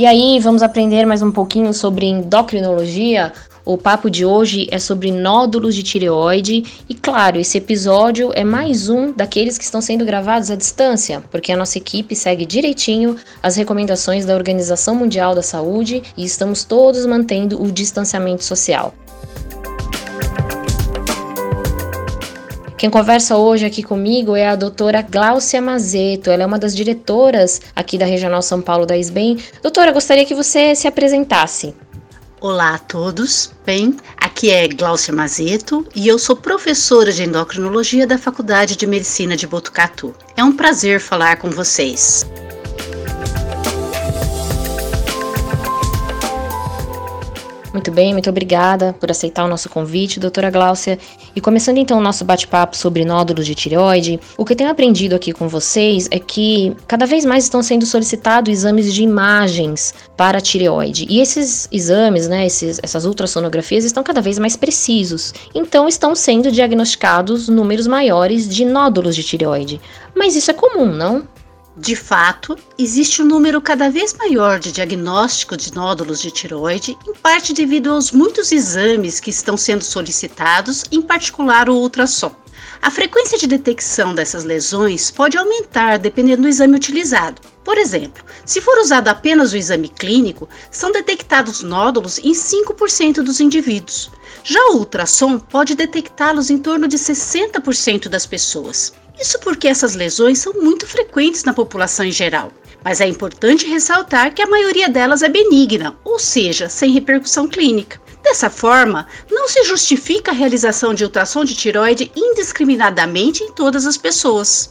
E aí, vamos aprender mais um pouquinho sobre endocrinologia. O papo de hoje é sobre nódulos de tireoide e, claro, esse episódio é mais um daqueles que estão sendo gravados à distância, porque a nossa equipe segue direitinho as recomendações da Organização Mundial da Saúde e estamos todos mantendo o distanciamento social. Quem conversa hoje aqui comigo é a doutora Gláucia Mazeto. Ela é uma das diretoras aqui da Regional São Paulo da SBEM. Doutora, gostaria que você se apresentasse. Olá a todos. Bem, aqui é Gláucia Mazeto e eu sou professora de endocrinologia da Faculdade de Medicina de Botucatu. É um prazer falar com vocês. Muito bem, muito obrigada por aceitar o nosso convite, doutora Gláucia. E começando então o nosso bate-papo sobre nódulos de tireoide, o que eu tenho aprendido aqui com vocês é que cada vez mais estão sendo solicitados exames de imagens para a tireoide. E esses exames, né, esses, essas ultrassonografias estão cada vez mais precisos. Então estão sendo diagnosticados números maiores de nódulos de tireoide. Mas isso é comum, não? De fato, existe um número cada vez maior de diagnóstico de nódulos de tiroide, em parte devido aos muitos exames que estão sendo solicitados, em particular o ultrassom. A frequência de detecção dessas lesões pode aumentar dependendo do exame utilizado. Por exemplo, se for usado apenas o exame clínico, são detectados nódulos em 5% dos indivíduos. Já o ultrassom pode detectá-los em torno de 60% das pessoas. Isso porque essas lesões são muito frequentes na população em geral. Mas é importante ressaltar que a maioria delas é benigna, ou seja, sem repercussão clínica. Dessa forma, não se justifica a realização de ultrassom de tiroide indiscriminadamente em todas as pessoas.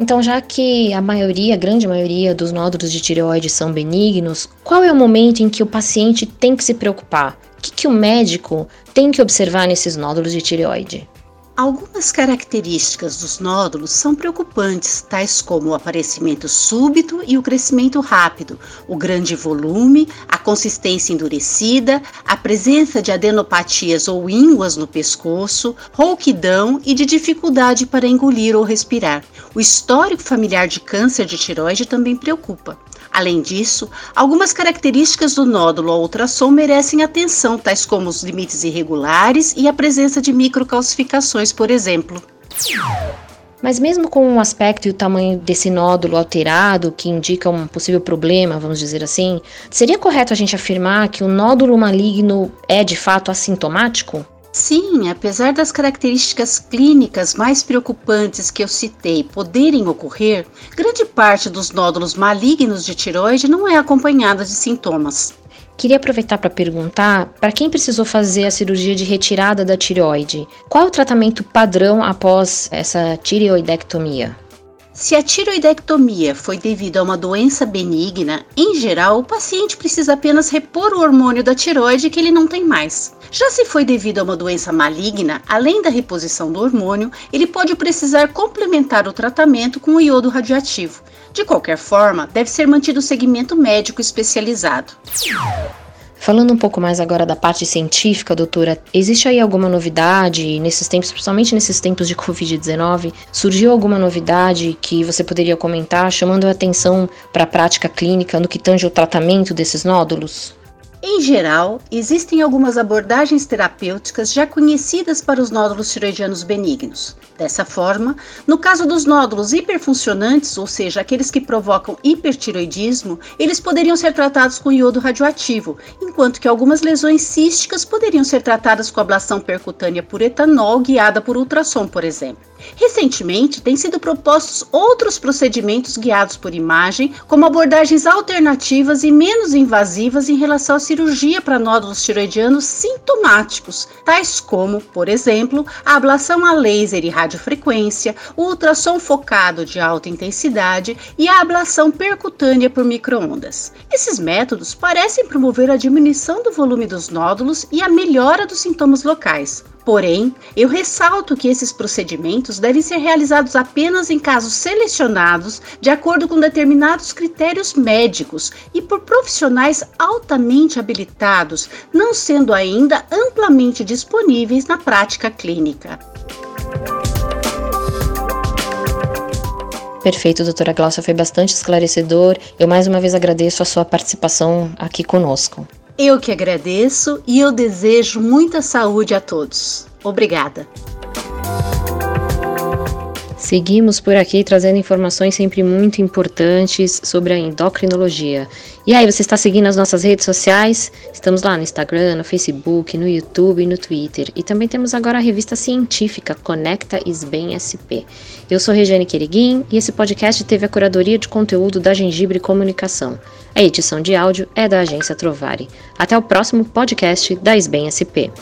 Então, já que a maioria, a grande maioria dos nódulos de tireoide são benignos, qual é o momento em que o paciente tem que se preocupar? O que, que o médico tem que observar nesses nódulos de tireoide? Algumas características dos nódulos são preocupantes, tais como o aparecimento súbito e o crescimento rápido, o grande volume, a consistência endurecida, a presença de adenopatias ou ínguas no pescoço, rouquidão e de dificuldade para engolir ou respirar. O histórico familiar de câncer de tiroide também preocupa. Além disso, algumas características do nódulo ao ultrassom merecem atenção, tais como os limites irregulares e a presença de microcalcificações, por exemplo. Mas mesmo com o aspecto e o tamanho desse nódulo alterado, que indica um possível problema, vamos dizer assim, seria correto a gente afirmar que o nódulo maligno é de fato assintomático? Sim, apesar das características clínicas mais preocupantes que eu citei poderem ocorrer, grande parte dos nódulos malignos de tiroide não é acompanhada de sintomas. Queria aproveitar para perguntar para quem precisou fazer a cirurgia de retirada da tireoide, qual é o tratamento padrão após essa tireoidectomia? Se a tiroidectomia foi devido a uma doença benigna, em geral o paciente precisa apenas repor o hormônio da tiroide que ele não tem mais. Já se foi devido a uma doença maligna, além da reposição do hormônio, ele pode precisar complementar o tratamento com o iodo radioativo. De qualquer forma, deve ser mantido o segmento médico especializado. Falando um pouco mais agora da parte científica, doutora, existe aí alguma novidade nesses tempos, principalmente nesses tempos de Covid-19? Surgiu alguma novidade que você poderia comentar, chamando a atenção para a prática clínica no que tange o tratamento desses nódulos? Em geral, existem algumas abordagens terapêuticas já conhecidas para os nódulos tiroidianos benignos. Dessa forma, no caso dos nódulos hiperfuncionantes, ou seja, aqueles que provocam hipertiroidismo, eles poderiam ser tratados com iodo radioativo, enquanto que algumas lesões císticas poderiam ser tratadas com ablação percutânea por etanol guiada por ultrassom, por exemplo. Recentemente, têm sido propostos outros procedimentos guiados por imagem, como abordagens alternativas e menos invasivas em relação à cirurgia para nódulos tiroidianos sintomáticos, tais como, por exemplo, a ablação a laser e radiofrequência, o ultrassom focado de alta intensidade e a ablação percutânea por microondas. Esses métodos parecem promover a diminuição do volume dos nódulos e a melhora dos sintomas locais, Porém, eu ressalto que esses procedimentos devem ser realizados apenas em casos selecionados de acordo com determinados critérios médicos e por profissionais altamente habilitados, não sendo ainda amplamente disponíveis na prática clínica. Perfeito, doutora Glaucia, foi bastante esclarecedor. Eu mais uma vez agradeço a sua participação aqui conosco. Eu que agradeço e eu desejo muita saúde a todos. Obrigada. Seguimos por aqui trazendo informações sempre muito importantes sobre a endocrinologia. E aí, você está seguindo as nossas redes sociais? Estamos lá no Instagram, no Facebook, no YouTube e no Twitter. E também temos agora a revista científica Conecta Isbem SP. Eu sou Regiane Queriguin e esse podcast teve a curadoria de conteúdo da Gengibre Comunicação. A edição de áudio é da agência Trovari. Até o próximo podcast da Isbem SP.